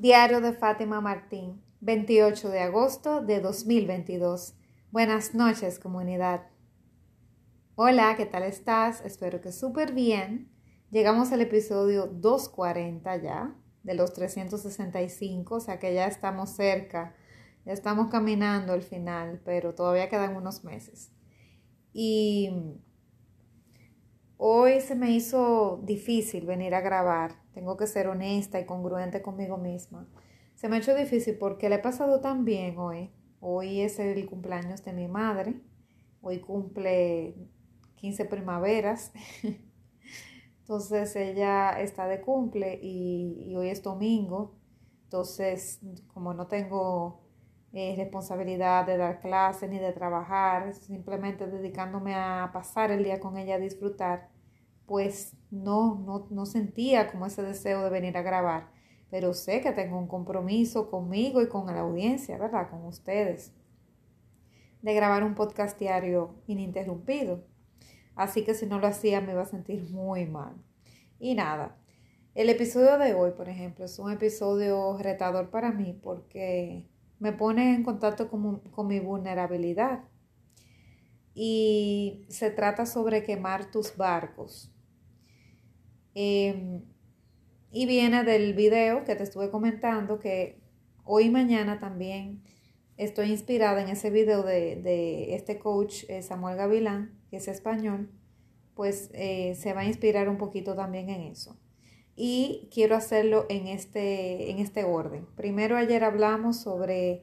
Diario de Fátima Martín, 28 de agosto de 2022. Buenas noches, comunidad. Hola, ¿qué tal estás? Espero que súper bien. Llegamos al episodio 240 ya, de los 365, o sea que ya estamos cerca, ya estamos caminando al final, pero todavía quedan unos meses. Y hoy se me hizo difícil venir a grabar tengo que ser honesta y congruente conmigo misma. Se me ha hecho difícil porque le he pasado tan bien hoy. Hoy es el cumpleaños de mi madre. Hoy cumple 15 primaveras. Entonces ella está de cumple y, hoy es domingo. Entonces, como no tengo eh, responsabilidad de dar clases ni de trabajar, simplemente dedicándome a pasar el día con ella a disfrutar, pues no, no, sentía como ese deseo de venir a grabar, pero sé que tengo un compromiso conmigo y con la audiencia, ¿verdad? Con ustedes, de grabar un podcast diario ininterrumpido. Así que si no lo hacía me iba a sentir muy mal. Y nada, el episodio de hoy, por ejemplo, es un episodio retador para mí porque me pone en contacto con, con mi vulnerabilidad. Y se trata sobre quemar tus barcos. Em, y viene del video que te estuve comentando que hoy y mañana también estoy inspirada en ese video de, este coach eh, Samuel Gavilán, que es español, pues eh, se va a inspirar un poquito también en eso. Y quiero hacerlo en este, en este orden. Primero ayer hablamos sobre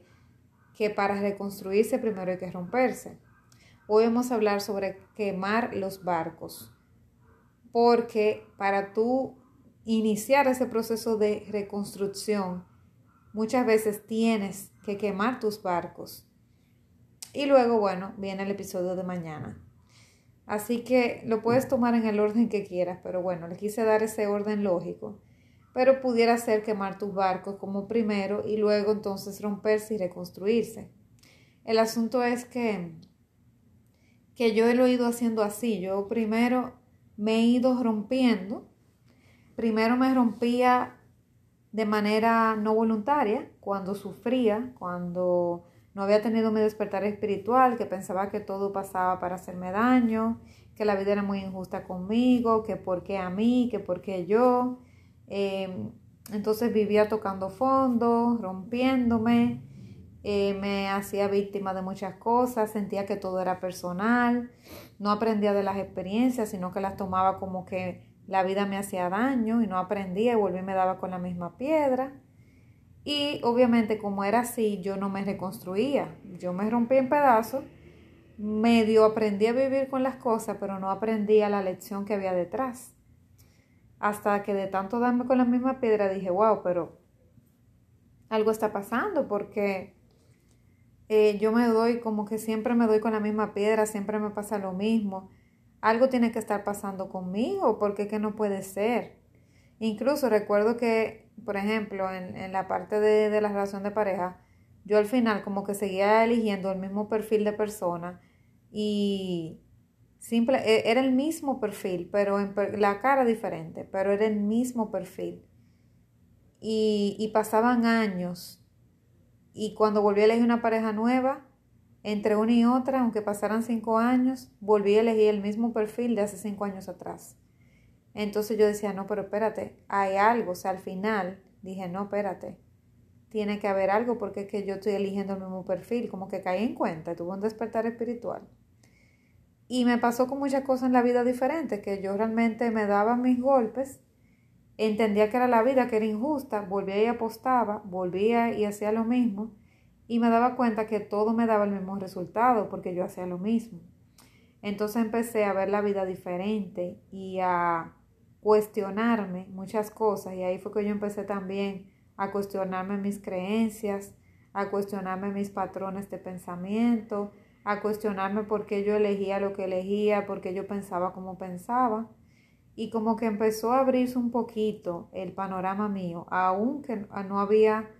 que para reconstruirse primero hay que romperse. Hoy vamos a hablar sobre quemar los barcos porque para tú iniciar ese proceso de reconstrucción, muchas veces tienes que quemar tus barcos. Y luego, bueno, viene el episodio de mañana. Así que lo puedes tomar en el orden que quieras, pero bueno, le quise dar ese orden lógico. Pero pudiera ser quemar tus barcos como primero y luego entonces romperse y reconstruirse. El asunto es que, que yo lo he ido haciendo así. Yo primero me he ido rompiendo. Primero me rompía de manera no voluntaria, cuando sufría, cuando no había tenido mi despertar espiritual, que pensaba que todo pasaba para hacerme daño, que la vida era muy injusta conmigo, que por qué a mí, que por qué yo. Em, entonces vivía tocando fondo, rompiéndome, eh, me hacía víctima de muchas cosas, sentía que todo era personal, no aprendía de las experiencias, sino que las tomaba como que la vida me hacía daño y no aprendía y volví y me daba con la misma piedra. Y obviamente como era así, yo no me reconstruía, yo me rompí en pedazos, medio aprendí a vivir con las cosas, pero no aprendía la lección que había detrás. Hasta que de tanto darme con la misma piedra dije, wow, pero algo está pasando porque eh, yo me doy como que siempre me doy con la misma piedra, siempre me pasa lo mismo. Algo tiene que estar pasando conmigo, porque que no puede ser. Incluso recuerdo que, por ejemplo, en, la parte de, de, la relación de pareja, yo al final como que seguía eligiendo el mismo perfil de persona y simple, e, era el mismo perfil, pero en la cara diferente, pero era el mismo perfil. Y, y pasaban años y cuando volví a elegir una pareja nueva, entre una y otra, aunque pasaran cinco años, volví a elegir el mismo perfil de hace cinco años atrás. Entonces yo decía, no, pero espérate, hay algo, o sea, al final dije, no, espérate, tiene que haber algo porque es que yo estoy eligiendo el mismo perfil, como que caí en cuenta, tuve un despertar espiritual. Y me pasó con muchas cosas en la vida diferentes, que yo realmente me daba mis golpes entendía que era la vida, que era injusta, volvía y apostaba, volvía y hacía lo mismo y me daba cuenta que todo me daba el mismo resultado porque yo hacía lo mismo. Entonces empecé a ver la vida diferente y a cuestionarme muchas cosas y ahí fue que yo empecé también a cuestionarme mis creencias, a cuestionarme mis patrones de pensamiento, a cuestionarme por qué yo elegía lo que elegía, por qué yo pensaba como pensaba y como que empezó a abrirse un poquito el panorama mío, aunque no había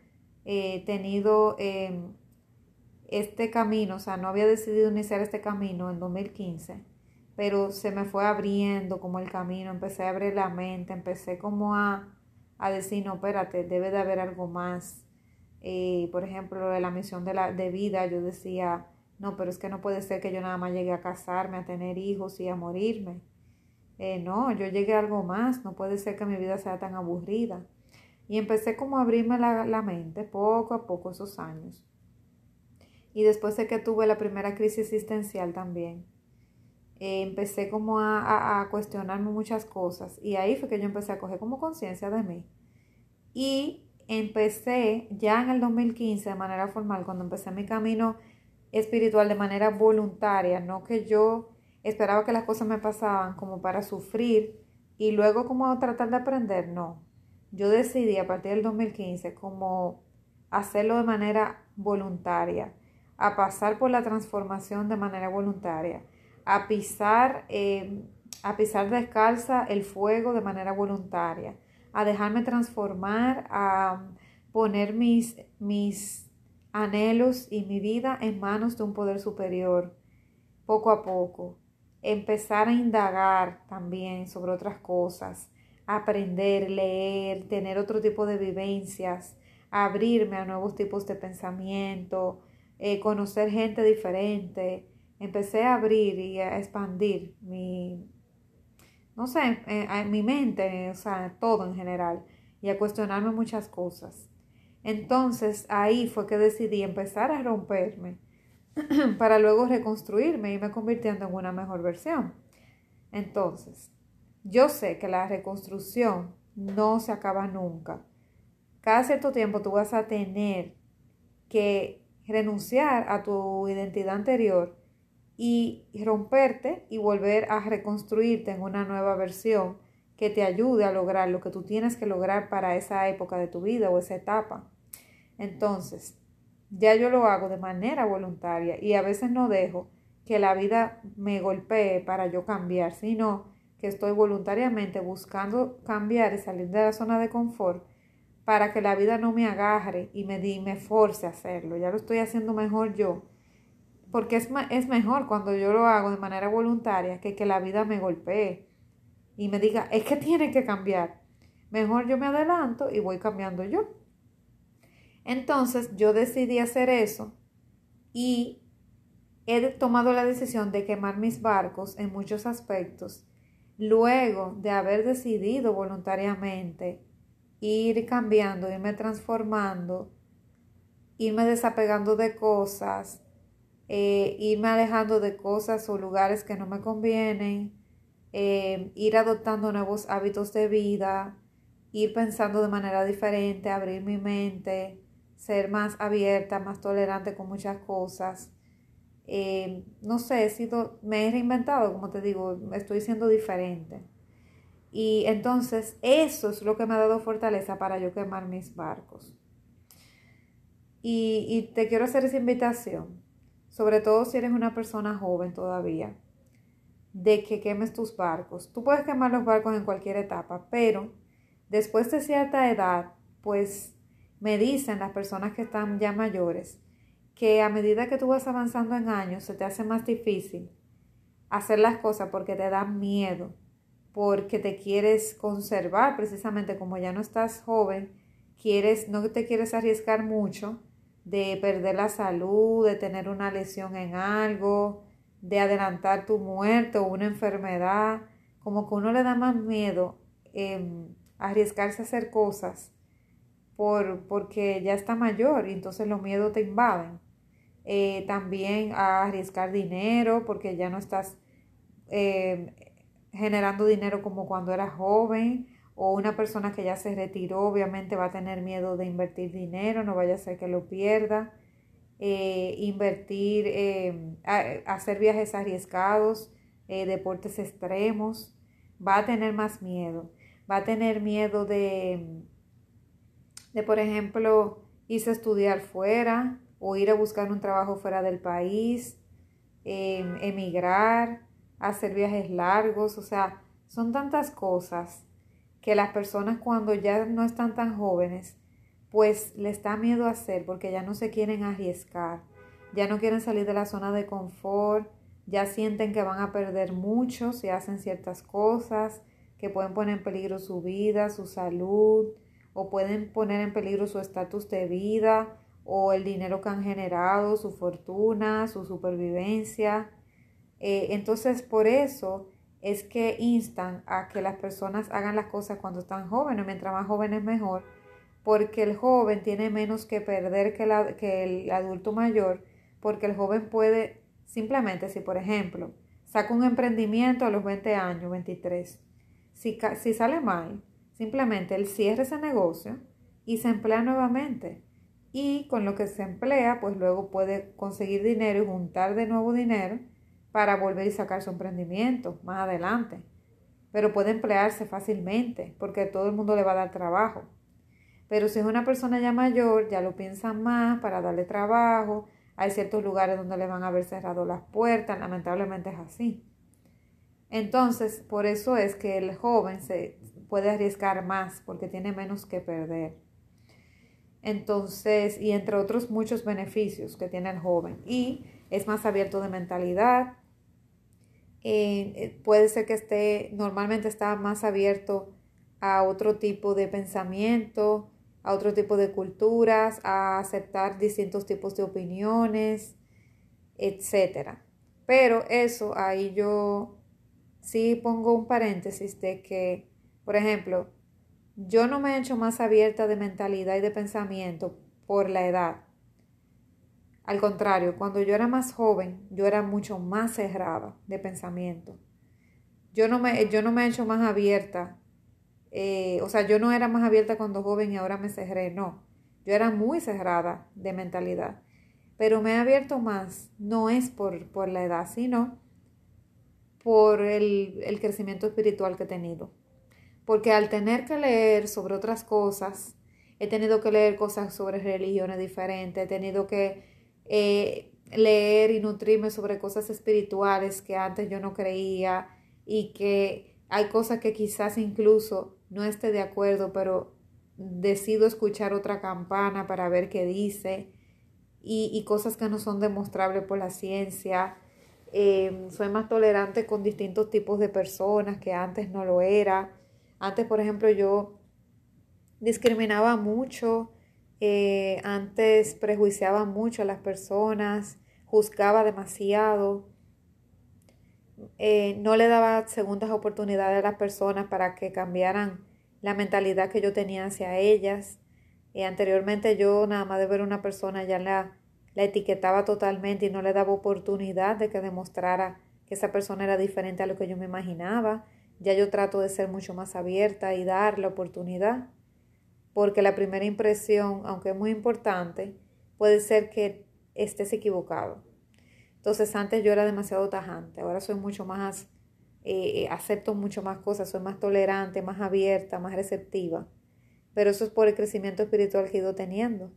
eh, tenido em, este camino, o sea, no había decidido iniciar este camino en 2015, pero se me fue abriendo como el camino, empecé a abrir la mente, empecé como a, a decir, no, espérate, debe de haber algo más. Eh, por ejemplo, de la misión de, la, de vida, yo decía, no, pero es que no puede ser que yo nada más llegue a casarme, a tener hijos y a morirme. Eh, no, yo llegué a algo más, no puede ser que mi vida sea tan aburrida. Y empecé como a abrirme la, mente poco a poco esos años. Y después de que tuve la primera crisis existencial también, eh, empecé como a, a, cuestionarme muchas cosas. Y ahí fue que yo empecé a coger como conciencia de mí. Y empecé ya en el 2015 de manera formal, cuando empecé mi camino espiritual de manera voluntaria, no que yo esperaba que las cosas me pasaban como para sufrir y luego como tratar de aprender, no. Yo decidí a partir del 2015 como hacerlo de manera voluntaria, a pasar por la transformación de manera voluntaria, a pisar, eh, a pisar descalza el fuego de manera voluntaria, a dejarme transformar, a poner mis, mis anhelos y mi vida en manos de un poder superior, poco a poco. Empezar a indagar también sobre otras cosas, aprender, leer, tener otro tipo de vivencias, abrirme a nuevos tipos de pensamiento, eh, conocer gente diferente. Empecé a abrir y a expandir mi, no sé, eh, mi mente, o sea, todo en general, y a cuestionarme muchas cosas. Entonces ahí fue que decidí empezar a romperme para luego reconstruirme y me convirtiendo en una mejor versión. Entonces, yo sé que la reconstrucción no se acaba nunca. Cada cierto tiempo tú vas a tener que renunciar a tu identidad anterior y romperte y volver a reconstruirte en una nueva versión que te ayude a lograr lo que tú tienes que lograr para esa época de tu vida o esa etapa. Entonces, ya yo lo hago de manera voluntaria y a veces no dejo que la vida me golpee para yo cambiar, sino que estoy voluntariamente buscando cambiar y salir de la zona de confort para que la vida no me agarre y me, me force a hacerlo. Ya lo estoy haciendo mejor yo. Porque es, es mejor cuando yo lo hago de manera voluntaria que que la vida me golpee y me diga, es que tiene que cambiar. Mejor yo me adelanto y voy cambiando yo. Entonces yo decidí hacer eso y he tomado la decisión de quemar mis barcos en muchos aspectos, luego de haber decidido voluntariamente ir cambiando, irme transformando, irme desapegando de cosas, eh, irme alejando de cosas o lugares que no me convienen, eh, ir adoptando nuevos hábitos de vida, ir pensando de manera diferente, abrir mi mente, ser más abierta, más tolerante con muchas cosas. Eh, no sé, he sido, me he reinventado, como te digo, estoy siendo diferente. Y entonces eso es lo que me ha dado fortaleza para yo quemar mis barcos. Y, y te quiero hacer esa invitación, sobre todo si eres una persona joven todavía, de que quemes tus barcos. Tú puedes quemar los barcos en cualquier etapa, pero después de cierta edad, pues me dicen las personas que están ya mayores que a medida que tú vas avanzando en años se te hace más difícil hacer las cosas porque te da miedo, porque te quieres conservar precisamente como ya no estás joven, quieres no te quieres arriesgar mucho de perder la salud, de tener una lesión en algo, de adelantar tu muerte o una enfermedad, como que uno le da más miedo eh, arriesgarse a hacer cosas por, porque ya está mayor y entonces los miedos te invaden. Eh, también a arriesgar dinero porque ya no estás eh, generando dinero como cuando eras joven o una persona que ya se retiró obviamente va a tener miedo de invertir dinero, no vaya a ser que lo pierda. Eh, invertir, hacer viajes arriesgados, deportes extremos, va a tener más miedo, va a tener miedo de de, por ejemplo, irse a estudiar fuera o ir a buscar un trabajo fuera del país, em, emigrar, hacer viajes largos, o sea, son tantas cosas que las personas cuando ya no están tan jóvenes, pues les da miedo hacer porque ya no se quieren arriesgar, ya no quieren salir de la zona de confort, ya sienten que van a perder mucho si hacen ciertas cosas, que pueden poner en peligro su vida, su salud, o pueden poner en peligro su estatus de vida o el dinero que han generado, su fortuna, su supervivencia. Eh, entonces, por eso es que instan a que las personas hagan las cosas cuando están jóvenes, mientras más jóvenes mejor, porque el joven tiene menos que perder que, la, que el adulto mayor, porque el joven puede simplemente, si por ejemplo, saca un emprendimiento a los 20 años, 23, si, si sale mal, simplemente él cierra ese negocio y se emplea nuevamente y con lo que se emplea, pues luego puede conseguir dinero y juntar de nuevo dinero para volver y sacar su emprendimiento más adelante. Pero puede emplearse fácilmente porque todo el mundo le va a dar trabajo. Pero si es una persona ya mayor, ya lo piensan más para darle trabajo. Hay ciertos lugares donde le van a haber cerrado las puertas. Lamentablemente es así. Entonces, por eso es que el joven se puede arriesgar más porque tiene menos que perder. Entonces, y entre otros muchos beneficios que tiene el joven. Y es más abierto de mentalidad. Eh, puede ser que esté, normalmente está más abierto a otro tipo de pensamiento, a otro tipo de culturas, a aceptar distintos tipos de opiniones, etc. Pero eso ahí yo sí pongo un paréntesis de que, por ejemplo, yo no me he hecho más abierta de mentalidad y de pensamiento por la edad. Al contrario, cuando yo era más joven, yo era mucho más cerrada de pensamiento. Yo no me, yo no me he hecho más abierta. Eh, o sea, yo no era más abierta cuando joven y ahora me cerré. No, yo era muy cerrada de mentalidad. Pero me he abierto más, no es por, por la edad, sino por el, crecimiento espiritual que he tenido porque al tener que leer sobre otras cosas, he tenido que leer cosas sobre religiones diferentes, he tenido que eh, leer y nutrirme sobre cosas espirituales que antes yo no creía y que hay cosas que quizás incluso no esté de acuerdo, pero decido escuchar otra campana para ver qué dice y, cosas que no son demostrables por la ciencia. Eh, soy más tolerante con distintos tipos de personas que antes no lo era. Antes, por ejemplo, yo discriminaba mucho, eh, antes prejuiciaba mucho a las personas, juzgaba demasiado, eh, no le daba segundas oportunidades a las personas para que cambiaran la mentalidad que yo tenía hacia ellas. anteriormente yo nada más de ver una persona ya la, la etiquetaba totalmente y no le daba oportunidad de que demostrara que esa persona era diferente a lo que yo me imaginaba. Ya yo trato de ser mucho más abierta y dar la oportunidad, porque la primera impresión, aunque es muy importante, puede ser que estés equivocado. Entonces antes yo era demasiado tajante, ahora soy mucho más, eh, eh, acepto mucho más cosas, soy más tolerante, más abierta, más receptiva. Pero eso es por el crecimiento espiritual que he ido teniendo,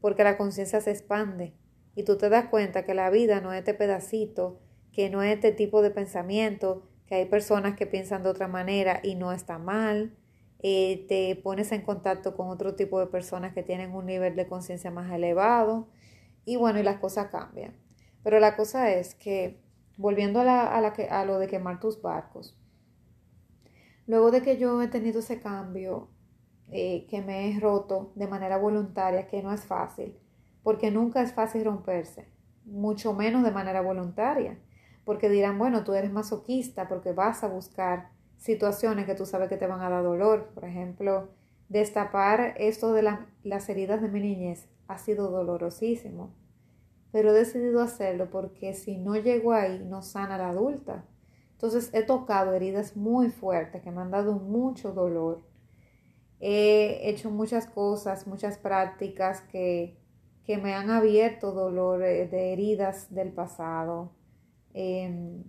porque la conciencia se expande y tú te das cuenta que la vida no es este pedacito, que no es este tipo de pensamiento, que hay personas que piensan de otra manera y no está mal. Eh, te pones en contacto con otro tipo de personas que tienen un nivel de conciencia más elevado y bueno, y las cosas cambian. Pero la cosa es que, volviendo a, la, a, la que, a lo de quemar tus barcos, luego de que yo he tenido ese cambio, eh, que me he roto de manera voluntaria, que no es fácil, porque nunca es fácil romperse, mucho menos de manera voluntaria porque dirán, bueno, tú eres masoquista porque vas a buscar situaciones que tú sabes que te van a dar dolor. Por ejemplo, destapar esto de las heridas de mi niñez ha sido dolorosísimo, pero he decidido hacerlo porque si no llego ahí, no sana la adulta. Entonces he tocado heridas muy fuertes que me han dado mucho dolor. He hecho muchas cosas, muchas prácticas que, que me han abierto dolor eh, de heridas del pasado Em,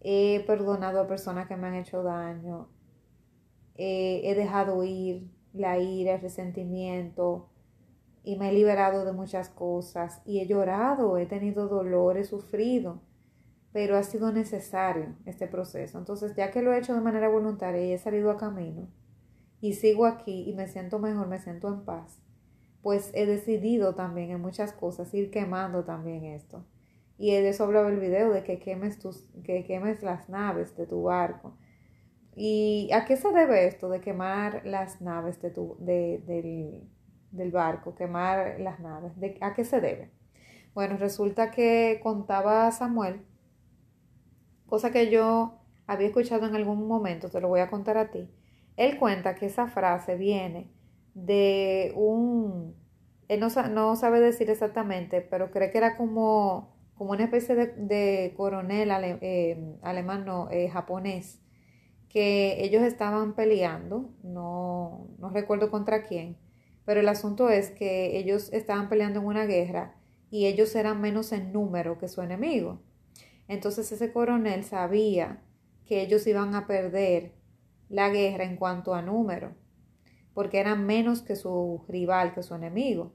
he perdonado a personas que me han hecho daño, he dejado ir la ira, el resentimiento y me he liberado de muchas cosas y he llorado, he tenido dolor, he sufrido, pero ha sido necesario este proceso. Entonces, ya que lo he hecho de manera voluntaria y he salido a camino y sigo aquí y me siento mejor, me siento en paz, pues he decidido también en muchas cosas ir quemando también esto. Y de eso hablaba el video, de que quemes, tus, que quemes las naves de tu barco. ¿y a qué se debe esto de quemar las naves de tu, del, del, barco, quemar las naves? ¿A qué se debe? Bueno, resulta que contaba Samuel, cosa que yo había escuchado en algún momento, te lo voy a contar a ti. Él cuenta que esa frase viene de un, él no, sabe decir exactamente, pero cree que era como, como una especie de, coronel eh, alemán, no, eh, japonés, que ellos estaban peleando, no, no recuerdo contra quién, pero el asunto es que ellos estaban peleando en una guerra y ellos eran menos en número que su enemigo. Entonces ese coronel sabía que ellos iban a perder la guerra en cuanto a número, porque eran menos que su rival, que su enemigo.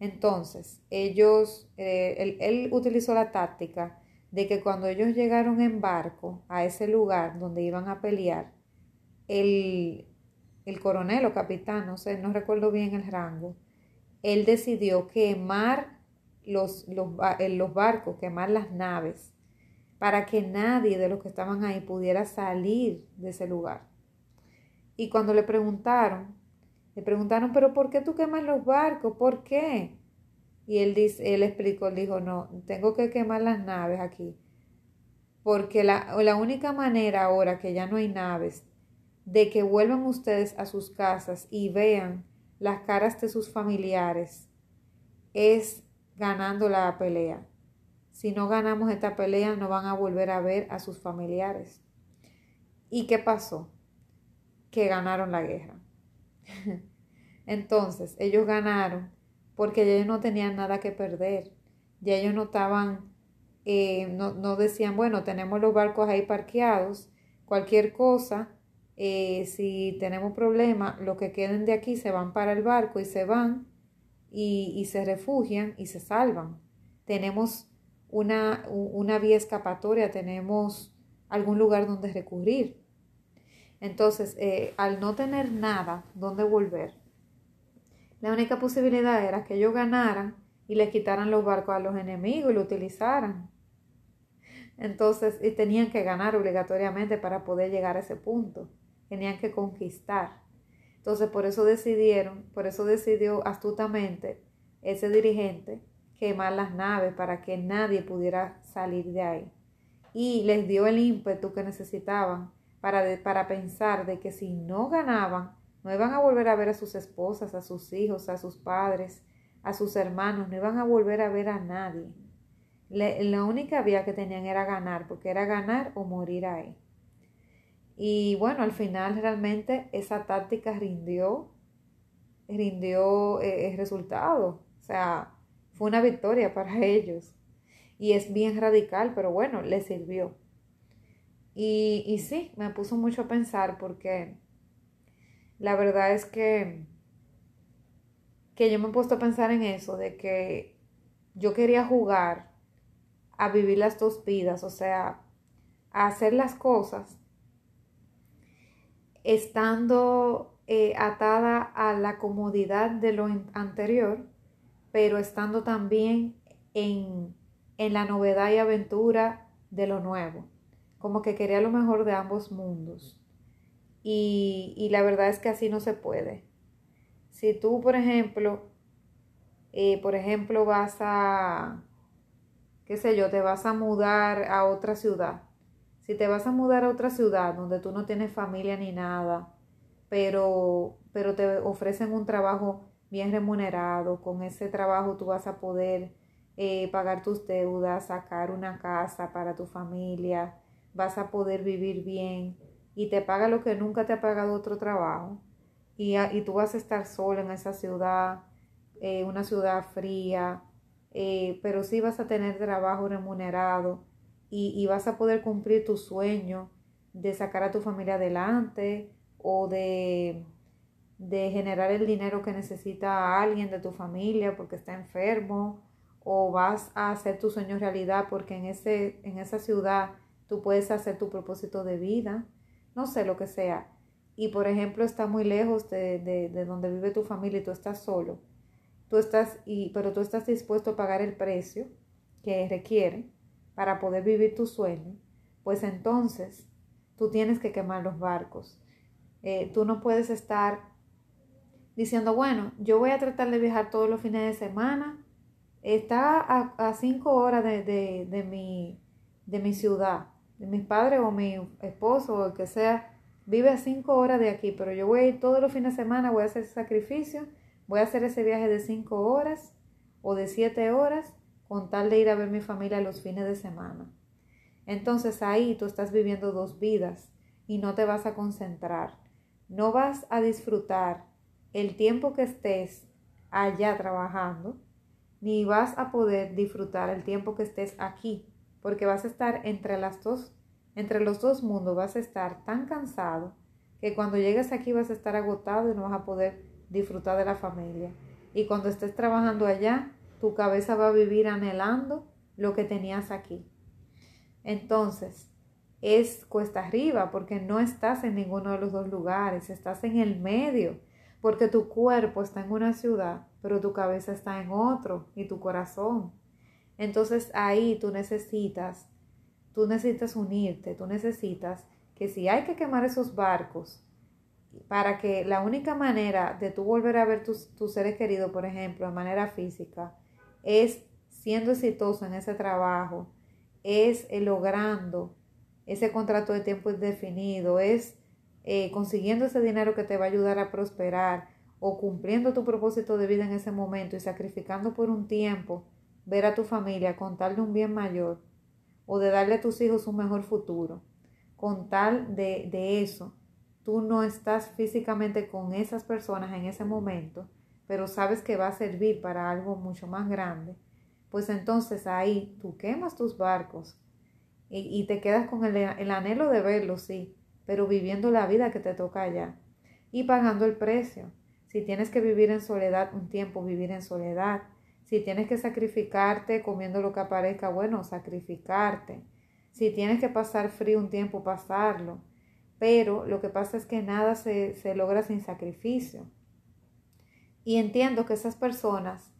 Entonces, ellos, eh, él, utilizó la táctica de que cuando ellos llegaron en barco a ese lugar donde iban a pelear, el, el coronel o capitán, no sé, no recuerdo bien el rango, él decidió quemar los, los, barcos, quemar las naves, para que nadie de los que estaban ahí pudiera salir de ese lugar. Y cuando le preguntaron, le preguntaron, pero ¿por qué tú quemas los barcos? ¿Por qué? Y él, dice, él explicó, él dijo, no, tengo que quemar las naves aquí. Porque la, la única manera ahora que ya no hay naves, de que vuelvan ustedes a sus casas y vean las caras de sus familiares, es ganando la pelea. Si no ganamos esta pelea, no van a volver a ver a sus familiares. ¿Y qué pasó? Que ganaron la guerra. Entonces, ellos ganaron porque ellos no tenían nada que perder. Ya ellos no estaban, eh, no, decían, bueno, tenemos los barcos ahí parqueados, cualquier cosa, eh, si tenemos problemas, los que queden de aquí se van para el barco y se van y, se refugian y se salvan. Tenemos una, una vía escapatoria, tenemos algún lugar donde recurrir. Entonces, eh, al no tener nada donde volver, la única posibilidad era que ellos ganaran y le quitaran los barcos a los enemigos y lo utilizaran. Entonces, y tenían que ganar obligatoriamente para poder llegar a ese punto. Tenían que conquistar. Entonces, por eso decidieron, por eso decidió astutamente ese dirigente quemar las naves para que nadie pudiera salir de ahí. Y les dio el ímpetu que necesitaban para, para pensar de que si no ganaban, no iban a volver a ver a sus esposas, a sus hijos, a sus padres, a sus hermanos, no iban a volver a ver a nadie. la única vía que tenían era ganar, porque era ganar o morir ahí. Y bueno, al final realmente esa táctica rindió, rindió eh, el resultado. O sea, fue una victoria para ellos. Y es bien radical, pero bueno, le sirvió. Y, y sí, me puso mucho a pensar porque la verdad es que, que yo me he puesto a pensar en eso, de que yo quería jugar a vivir las dos vidas, o sea, a hacer las cosas estando eh, atada a la comodidad de lo anterior, pero estando también en, la novedad y aventura de lo nuevo. Como que quería lo mejor de ambos mundos. Y, la verdad es que así no se puede. Si tú, por ejemplo, eh, por ejemplo, vas a, qué sé yo, te vas a mudar a otra ciudad si te vas a mudar a otra ciudad donde tú no tienes familia ni nada, pero, pero te ofrecen un trabajo bien remunerado, con ese trabajo tú vas a poder eh, pagar tus deudas, sacar una casa para tu familia, vas a poder vivir bien y te paga lo que nunca te ha pagado otro trabajo. Y, y tú vas a estar solo en esa ciudad, eh, una ciudad fría, eh, pero sí vas a tener trabajo remunerado y, vas a poder cumplir tu sueño de sacar a tu familia adelante o de, de generar el dinero que necesita alguien de tu familia porque está enfermo o vas a hacer tu sueño realidad porque en, ese, en esa ciudad tú puedes hacer tu propósito de vida, no sé lo que sea. Y por ejemplo está muy lejos de, de, de donde vive tu familia y tú estás solo, tú estás, y, pero tú estás dispuesto a pagar el precio que requiere para poder vivir tu sueño, pues entonces tú tienes que quemar los barcos. Eh, tú no puedes estar diciendo, bueno, yo voy a tratar de viajar todos los fines de semana. Está a, cinco horas de, de, mi, de mi ciudad, de mis padres o mi esposo o el que sea. Vive a cinco horas de aquí, pero yo voy a ir todos los fines de semana, voy a hacer sacrificio, voy a hacer ese viaje de cinco horas o de siete horas con tal de ir a ver mi familia los fines de semana. Entonces ahí tú estás viviendo dos vidas y no te vas a concentrar. No vas a disfrutar el tiempo que estés allá trabajando, ni vas a poder disfrutar el tiempo que estés aquí, porque vas a estar entre las dos, entre los dos mundos, vas a estar tan cansado que cuando llegues aquí vas a estar agotado y no vas a poder disfrutar de la familia. Y cuando estés trabajando allá, tu cabeza va a vivir anhelando lo que tenías aquí. Entonces, es cuesta arriba porque no estás en ninguno de los dos lugares, estás en el medio, porque tu cuerpo está en una ciudad, pero tu cabeza está en otro y tu corazón. Entonces ahí tú necesitas, tú necesitas unirte, tú necesitas que si hay que quemar esos barcos, para que la única manera de tú volver a ver tus, tus seres queridos, por ejemplo, de manera física, es siendo exitoso en ese trabajo, es eh, logrando ese contrato de tiempo indefinido, es eh, consiguiendo ese dinero que te va a ayudar a prosperar o cumpliendo tu propósito de vida en ese momento y sacrificando por un tiempo ver a tu familia con tal de un bien mayor o de darle a tus hijos un mejor futuro. Con tal de, de eso, tú no estás físicamente con esas personas en ese momento, pero sabes que va a servir para algo mucho más grande pues entonces ahí tú quemas tus barcos y, te quedas con el, el, anhelo de verlos, sí, pero viviendo la vida que te toca allá y pagando el precio. Si tienes que vivir en soledad un tiempo, vivir en soledad. Si tienes que sacrificarte comiendo lo que aparezca, bueno, sacrificarte. Si tienes que pasar frío un tiempo, pasarlo. Pero lo que pasa es que nada se, se logra sin sacrificio. Y entiendo que esas personas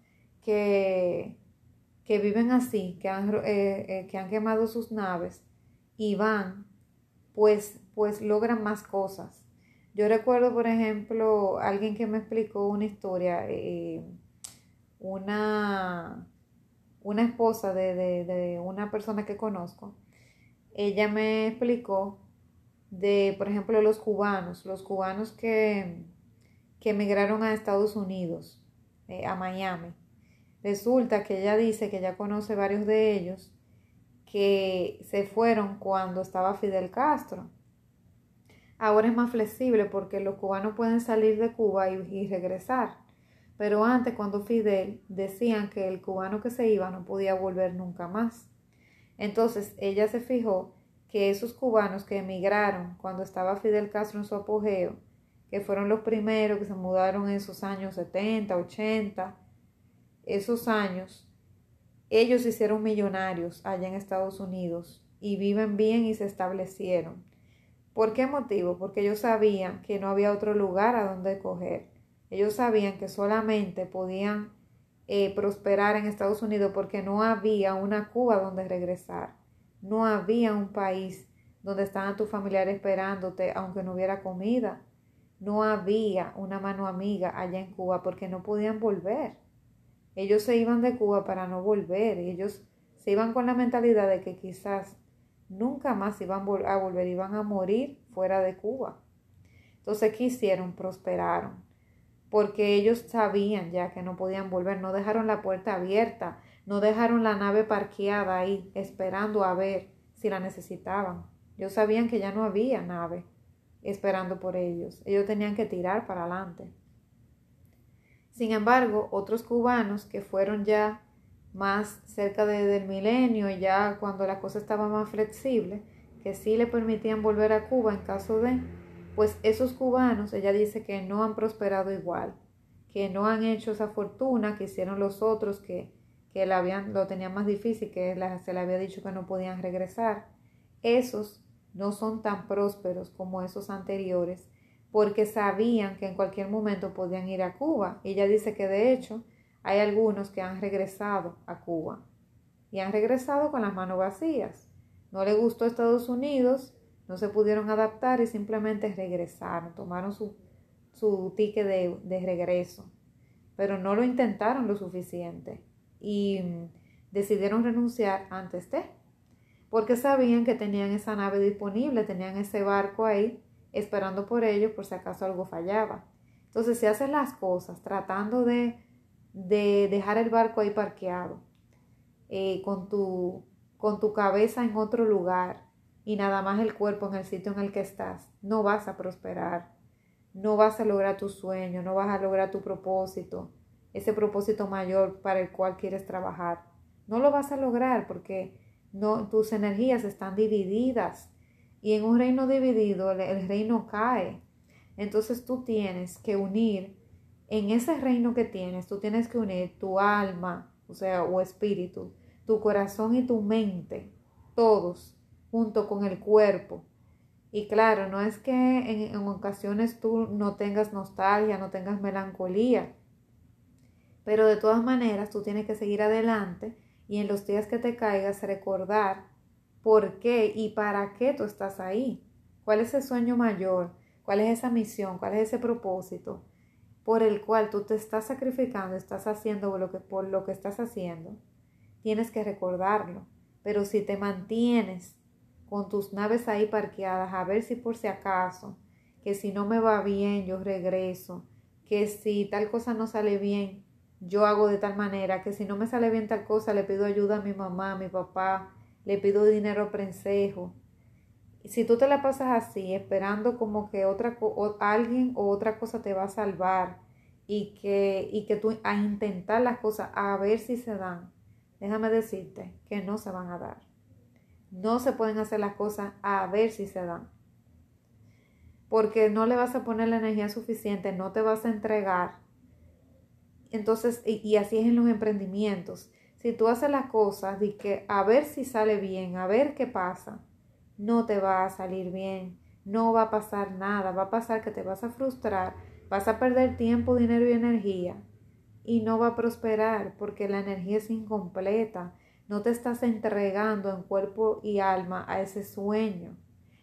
que, que viven así, que han, eh, eh, que han quemado sus naves y van, pues, pues logran más cosas. Yo recuerdo, por ejemplo, alguien que me explicó una historia, eh, una, una esposa de, de, una persona que conozco, ella me explicó de, por ejemplo, los cubanos, los cubanos que, que emigraron a Estados Unidos, a Miami Resulta que ella dice que ya conoce varios de ellos que se fueron cuando estaba Fidel Castro. Ahora es más flexible porque los cubanos pueden salir de Cuba y, regresar. Pero antes, cuando Fidel decían que el cubano que se iba no podía volver nunca más. Entonces ella se fijó que esos cubanos que emigraron cuando estaba Fidel Castro en su apogeo, que fueron los primeros que se mudaron en esos años 70, 80, esos años, ellos se hicieron millonarios allá en Estados Unidos y viven bien y se establecieron. ¿Por qué motivo? Porque ellos sabían que no había otro lugar a donde coger. Ellos sabían que solamente podían eh, prosperar en Estados Unidos porque no había una Cuba donde regresar. No había un país donde estaban tus familiares esperándote aunque no hubiera comida. No había una mano amiga allá en Cuba porque no podían volver. Ellos se iban de Cuba para no volver. Ellos se iban con la mentalidad de que quizás nunca más iban a volver, iban a morir fuera de Cuba. Entonces, ¿qué hicieron? Prosperaron. Porque ellos sabían ya que no podían volver, no dejaron la puerta abierta, no dejaron la nave parqueada ahí, esperando a ver si la necesitaban. Ellos sabían que ya no había nave esperando por ellos. Ellos tenían que tirar para adelante. Sin embargo, otros cubanos que fueron ya más cerca del milenio, ya cuando la cosa estaba más flexible, que sí le permitían volver a Cuba en caso de, pues esos cubanos, ella dice que no han prosperado igual, que no han hecho esa fortuna que hicieron los otros que, que la habían, lo tenían más difícil, que se le había dicho que no podían regresar. Esos no son tan prósperos como esos anteriores porque sabían que en cualquier momento podían ir a Cuba. Ella dice que de hecho hay algunos que han regresado a Cuba y han regresado con las manos vacías. No le gustó Estados Unidos, no se pudieron adaptar y simplemente regresaron, tomaron su, su ticket de, de regreso, pero no lo intentaron lo suficiente y decidieron renunciar antes de, porque sabían que tenían esa nave disponible, tenían ese barco ahí esperando por ellos por si acaso algo fallaba. Entonces, si haces las cosas tratando de, de dejar el barco ahí parqueado, eh, con, tu, con tu cabeza en otro lugar y nada más el cuerpo en el sitio en el que estás, no vas a prosperar, no vas a lograr tu sueño, no vas a lograr tu propósito, ese propósito mayor para el cual quieres trabajar. No lo vas a lograr porque no, tus energías están divididas y en un reino dividido el, reino cae. Entonces tú tienes que unir, en ese reino que tienes, tú tienes que unir tu alma, o sea, o espíritu, tu corazón y tu mente, todos, junto con el cuerpo. Y claro, no es que en, ocasiones tú no tengas nostalgia, no tengas melancolía, pero de todas maneras tú tienes que seguir adelante y en los días que te caigas recordar por qué y para qué tú estás ahí. ¿Cuál es el sueño mayor? ¿Cuál es esa misión? ¿Cuál es ese propósito por el cual tú te estás sacrificando, estás haciendo lo que, por lo que estás haciendo? Tienes que recordarlo. Pero si te mantienes con tus naves ahí parqueadas, a ver si por si acaso, que si no me va bien, yo regreso, que si tal cosa no sale bien, yo hago de tal manera, que si no me sale bien tal cosa, le pido ayuda a mi mamá, a mi papá, le pido dinero a prensejo. Si tú te la pasas así, esperando como que otra alguien o otra cosa te va a salvar y que, y que tú a intentar las cosas a ver si se dan, déjame decirte que no se van a dar. No se pueden hacer las cosas a ver si se dan. Porque no le vas a poner la energía suficiente, no te vas a entregar. Entonces, y, así es en los emprendimientos si tú haces las cosas de que a ver si sale bien, a ver qué pasa, no te va a salir bien, no va a pasar nada, va a pasar que te vas a frustrar, vas a perder tiempo, dinero y energía y no va a prosperar porque la energía es incompleta, no te estás entregando en cuerpo y alma a ese sueño.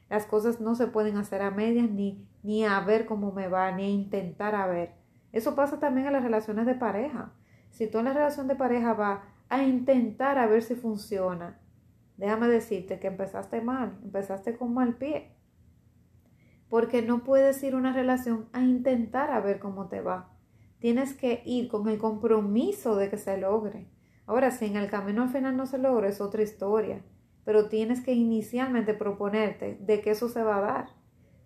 Las cosas no se pueden hacer a medias ni, ni a ver cómo me va, ni a intentar a ver. Eso pasa también en las relaciones de pareja. Si tú en la relación de pareja vas a intentar a ver si funciona. Déjame decirte que empezaste mal, empezaste con mal pie. Porque no puedes ir una relación a intentar a ver cómo te va. Tienes que ir con el compromiso de que se logre. Ahora, si en el camino al final no se logra, es otra historia. Pero tienes que inicialmente proponerte de que eso se va a dar.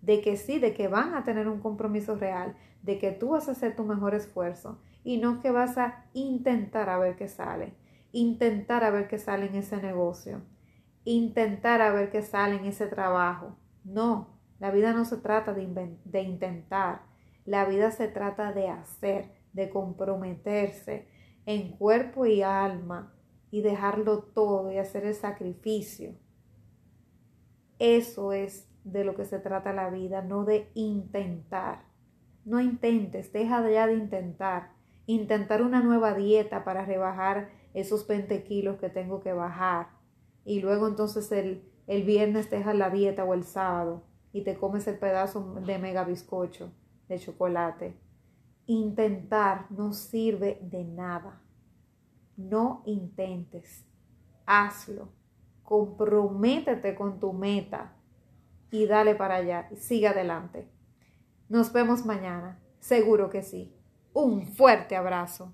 De que sí, de que van a tener un compromiso real. De que tú vas a hacer tu mejor esfuerzo. Y no que vas a intentar a ver qué sale intentar a ver qué sale en ese negocio, intentar a ver qué sale en ese trabajo. No, la vida no se trata de, de intentar, la vida se trata de hacer, de comprometerse en cuerpo y alma y dejarlo todo y hacer el sacrificio. Eso es de lo que se trata la vida, no de intentar. No intentes, deja ya de intentar. Intentar una nueva dieta para rebajar esos 20 kilos que tengo que bajar. Y luego entonces el, el viernes dejas la dieta o el sábado y te comes el pedazo de mega bizcocho de chocolate. Intentar no sirve de nada. No intentes. Hazlo. Comprométete con tu meta y dale para allá. Sigue adelante. Nos vemos mañana. Seguro que sí. Un fuerte abrazo.